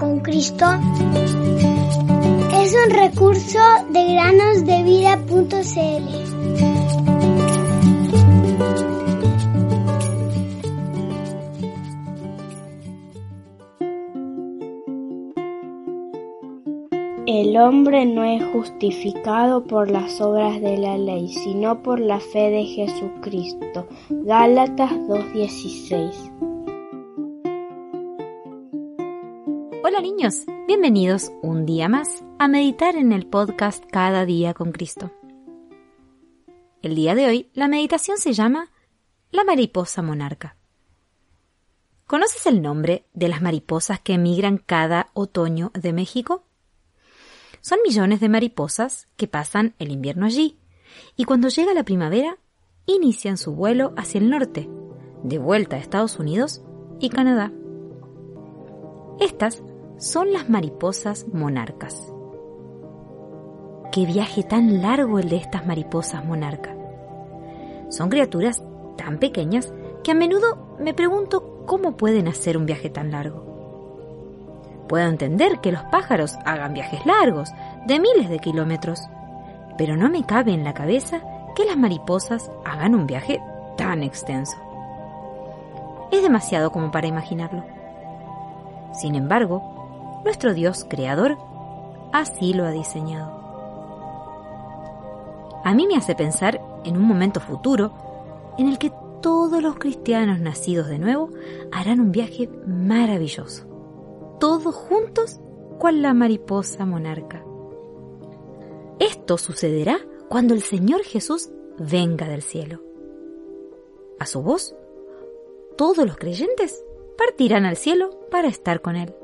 con Cristo es un recurso de granosdevida.cl. El hombre no es justificado por las obras de la ley, sino por la fe de Jesucristo. Gálatas 2.16 Hola niños, bienvenidos un día más a meditar en el podcast Cada día con Cristo. El día de hoy la meditación se llama La mariposa monarca. ¿Conoces el nombre de las mariposas que emigran cada otoño de México? Son millones de mariposas que pasan el invierno allí y cuando llega la primavera inician su vuelo hacia el norte, de vuelta a Estados Unidos y Canadá. Estas son las mariposas monarcas. Qué viaje tan largo el de estas mariposas monarca. Son criaturas tan pequeñas que a menudo me pregunto cómo pueden hacer un viaje tan largo. Puedo entender que los pájaros hagan viajes largos, de miles de kilómetros, pero no me cabe en la cabeza que las mariposas hagan un viaje tan extenso. Es demasiado como para imaginarlo. Sin embargo, nuestro Dios creador así lo ha diseñado. A mí me hace pensar en un momento futuro en el que todos los cristianos nacidos de nuevo harán un viaje maravilloso, todos juntos cual la mariposa monarca. Esto sucederá cuando el Señor Jesús venga del cielo. A su voz, todos los creyentes partirán al cielo para estar con Él.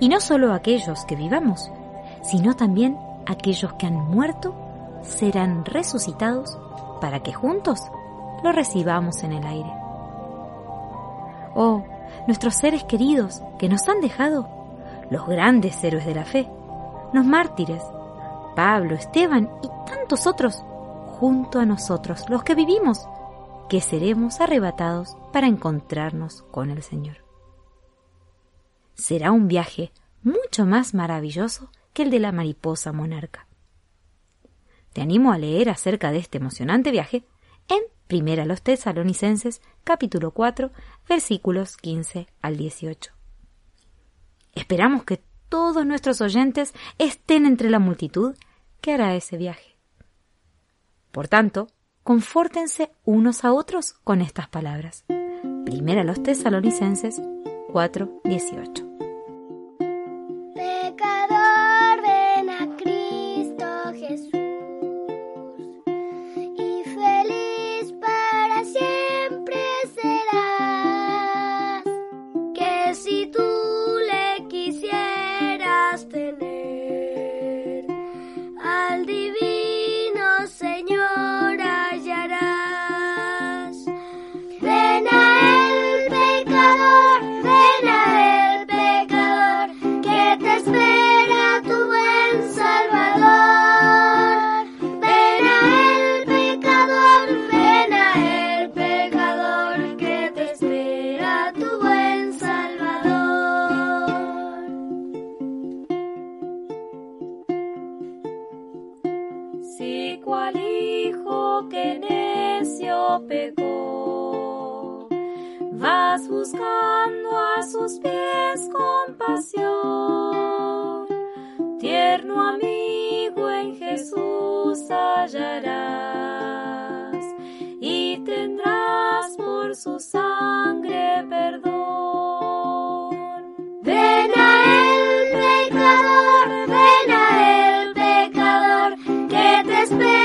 Y no solo aquellos que vivamos, sino también aquellos que han muerto serán resucitados para que juntos lo recibamos en el aire. Oh, nuestros seres queridos que nos han dejado, los grandes héroes de la fe, los mártires, Pablo, Esteban y tantos otros, junto a nosotros, los que vivimos, que seremos arrebatados para encontrarnos con el Señor será un viaje mucho más maravilloso que el de la mariposa monarca. Te animo a leer acerca de este emocionante viaje en Primera los Tesalonicenses, capítulo 4, versículos 15 al 18. Esperamos que todos nuestros oyentes estén entre la multitud que hará ese viaje. Por tanto, confórtense unos a otros con estas palabras. Primera los Tesalonicenses 4, 18. lo. Vas buscando a sus pies compasión, tierno amigo en Jesús hallarás y tendrás por su sangre perdón. Ven a él, pecador, ven a él, pecador, que te espera.